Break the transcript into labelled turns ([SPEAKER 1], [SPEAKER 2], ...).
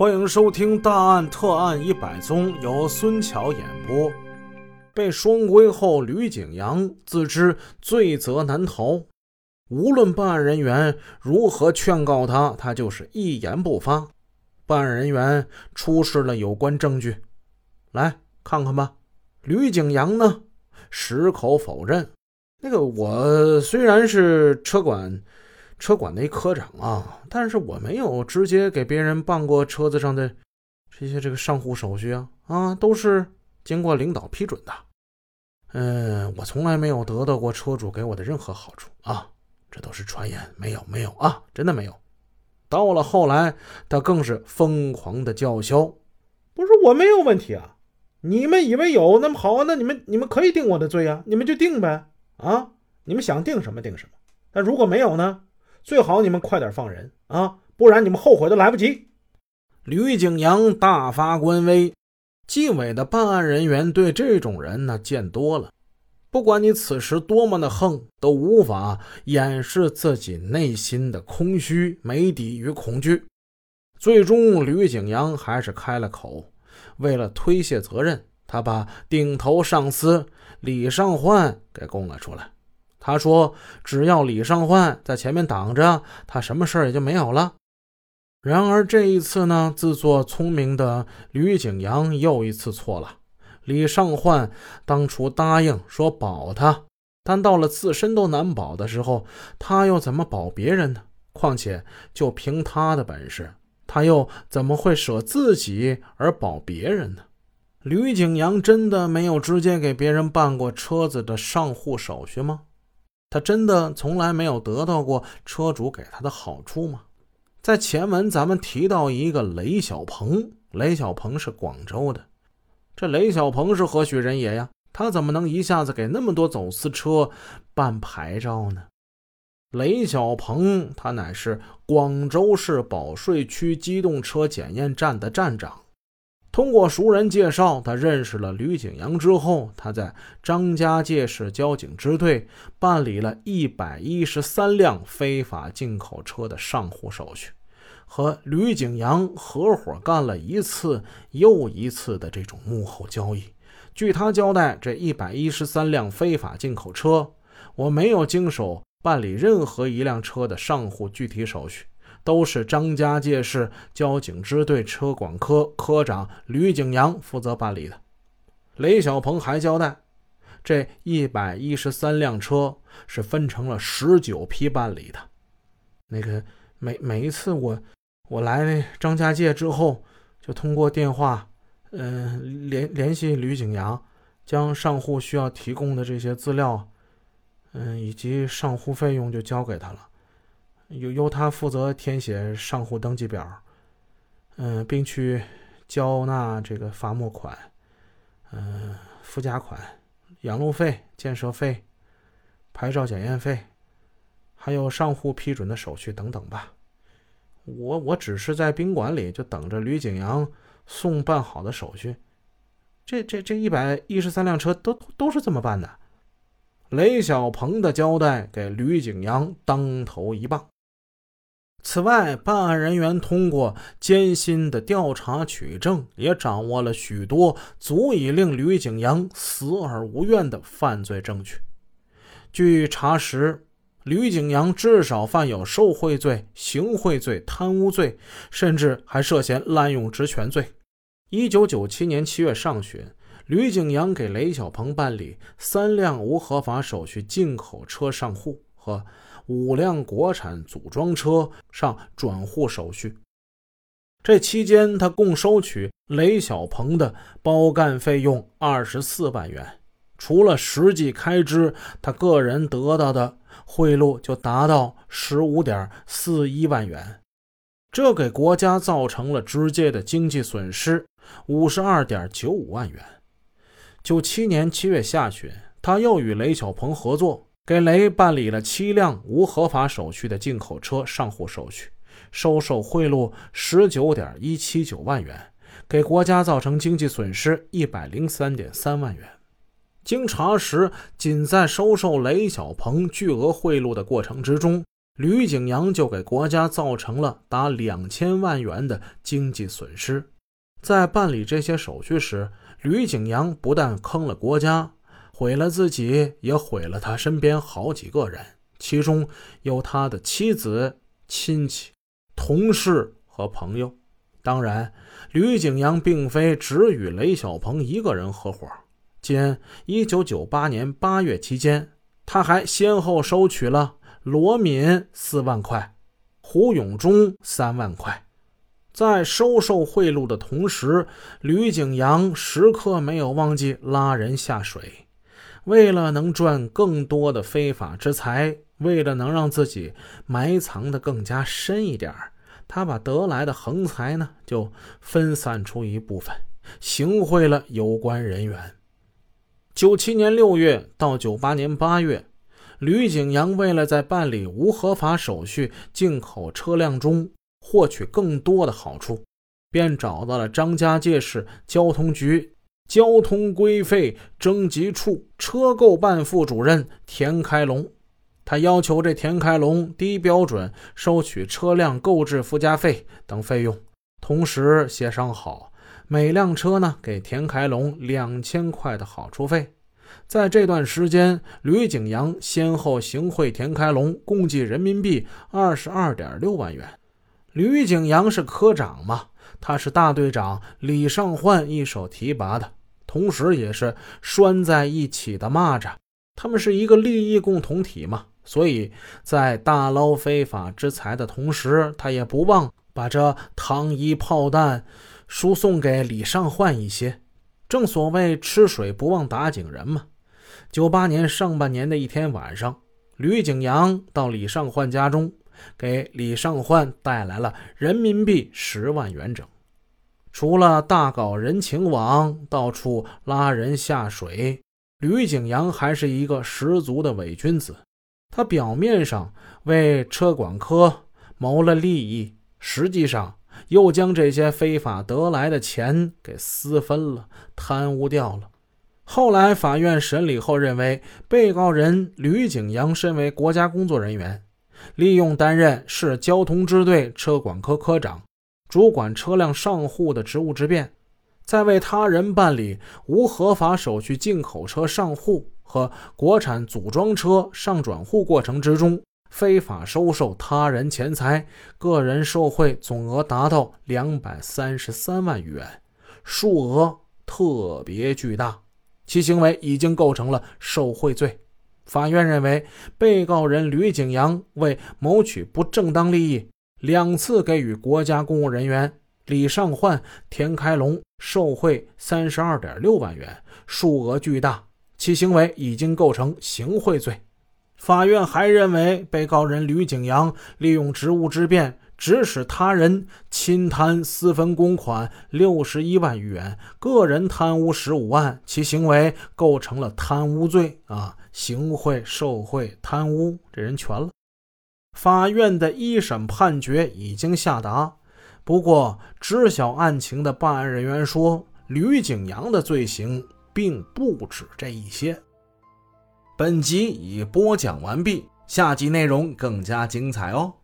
[SPEAKER 1] 欢迎收听《大案特案一百宗》，由孙桥演播。被双规后，吕景阳自知罪责难逃，无论办案人员如何劝告他，他就是一言不发。办案人员出示了有关证据，来看看吧。吕景阳呢，矢口否认。那个，我虽然是车管。车管的一科长啊，但是我没有直接给别人办过车子上的这些这个上户手续啊啊，都是经过领导批准的。嗯，我从来没有得到过车主给我的任何好处啊，这都是传言，没有没有啊，真的没有。到了后来，他更是疯狂的叫嚣：“不是我没有问题啊，你们以为有，那么好，那你们你们可以定我的罪啊，你们就定呗啊，你们想定什么定什么。但如果没有呢？”最好你们快点放人啊，不然你们后悔都来不及。吕景阳大发官威，纪委的办案人员对这种人呢见多了，不管你此时多么的横，都无法掩饰自己内心的空虚、没底与恐惧。最终，吕景阳还是开了口，为了推卸责任，他把顶头上司李尚焕给供了出来。他说：“只要李尚焕在前面挡着，他什么事儿也就没有了。”然而这一次呢，自作聪明的吕景阳又一次错了。李尚焕当初答应说保他，但到了自身都难保的时候，他又怎么保别人呢？况且就凭他的本事，他又怎么会舍自己而保别人呢？吕景阳真的没有直接给别人办过车子的上户手续吗？他真的从来没有得到过车主给他的好处吗？在前文咱们提到一个雷小鹏，雷小鹏是广州的，这雷小鹏是何许人也呀？他怎么能一下子给那么多走私车办牌照呢？雷小鹏他乃是广州市保税区机动车检验站的站长。通过熟人介绍，他认识了吕景阳之后，他在张家界市交警支队办理了一百一十三辆非法进口车的上户手续，和吕景阳合伙干了一次又一次的这种幕后交易。据他交代，这一百一十三辆非法进口车，我没有经手办理任何一辆车的上户具体手续。都是张家界市交警支队车管科科长吕景阳负责办理的。雷小鹏还交代，这一百一十三辆车是分成了十九批办理的。那个每每一次我我来张家界之后，就通过电话，嗯联联系吕景阳，将上户需要提供的这些资料，嗯以及上户费用就交给他了。由由他负责填写上户登记表，嗯，并去交纳这个罚没款、嗯附加款、养路费、建设费、牌照检验费，还有上户批准的手续等等吧。我我只是在宾馆里就等着吕景阳送办好的手续。这这这一百一十三辆车都都是这么办的。雷小鹏的交代给吕景阳当头一棒。此外，办案人员通过艰辛的调查取证，也掌握了许多足以令吕景阳死而无怨的犯罪证据。据查实，吕景阳至少犯有受贿罪、行贿罪、贪污罪，甚至还涉嫌滥用职权罪。一九九七年七月上旬，吕景阳给雷小鹏办理三辆无合法手续进口车上户和。五辆国产组装车上转户手续，这期间他共收取雷小鹏的包干费用二十四万元，除了实际开支，他个人得到的贿赂就达到十五点四一万元，这给国家造成了直接的经济损失五十二点九五万元。九七年七月下旬，他又与雷小鹏合作。给雷办理了七辆无合法手续的进口车上户手续，收受贿赂十九点一七九万元，给国家造成经济损失一百零三点三万元。经查实，仅在收受雷小鹏巨额贿赂的过程之中，吕景阳就给国家造成了达两千万元的经济损失。在办理这些手续时，吕景阳不但坑了国家，毁了自己，也毁了他身边好几个人，其中有他的妻子、亲戚、同事和朋友。当然，吕景阳并非只与雷小鹏一个人合伙。仅1998年8月期间，他还先后收取了罗敏四万块、胡永忠三万块。在收受贿赂的同时，吕景阳时刻没有忘记拉人下水。为了能赚更多的非法之财，为了能让自己埋藏的更加深一点他把得来的横财呢，就分散出一部分，行贿了有关人员。九七年六月到九八年八月，吕景阳为了在办理无合法手续进口车辆中获取更多的好处，便找到了张家界市交通局交通规费征集处车购办副主任田开龙。他要求这田开龙低标准收取车辆购置附加费等费用，同时协商好每辆车呢给田开龙两千块的好处费。在这段时间，吕景阳先后行贿田开龙共计人民币二十二点六万元。吕景阳是科长嘛，他是大队长李尚焕一手提拔的，同时也是拴在一起的蚂蚱，他们是一个利益共同体嘛。所以在大捞非法之财的同时，他也不忘把这糖衣炮弹输送给李尚焕一些。正所谓吃水不忘打井人嘛。九八年上半年的一天晚上，吕景阳到李尚焕家中，给李尚焕带来了人民币十万元整。除了大搞人情网，到处拉人下水，吕景阳还是一个十足的伪君子。他表面上为车管科谋了利益，实际上又将这些非法得来的钱给私分了、贪污掉了。后来法院审理后认为，被告人吕景阳身为国家工作人员，利用担任市交通支队车管科科长，主管车辆上户的职务之便，在为他人办理无合法手续进口车上户。和国产组装车上转户过程之中，非法收受他人钱财，个人受贿总额达到两百三十三万余元，数额特别巨大，其行为已经构成了受贿罪。法院认为，被告人吕景阳为谋取不正当利益，两次给予国家公务人员李尚焕、田开龙受贿三十二点六万元，数额巨大。其行为已经构成行贿罪。法院还认为，被告人吕景阳利用职务之便，指使他人侵贪私分公款六十一万余元，个人贪污十五万，其行为构成了贪污罪啊！行贿、受贿、贪污，这人全了。法院的一审判决已经下达，不过知晓案情的办案人员说，吕景阳的罪行。并不止这一些。本集已播讲完毕，下集内容更加精彩哦。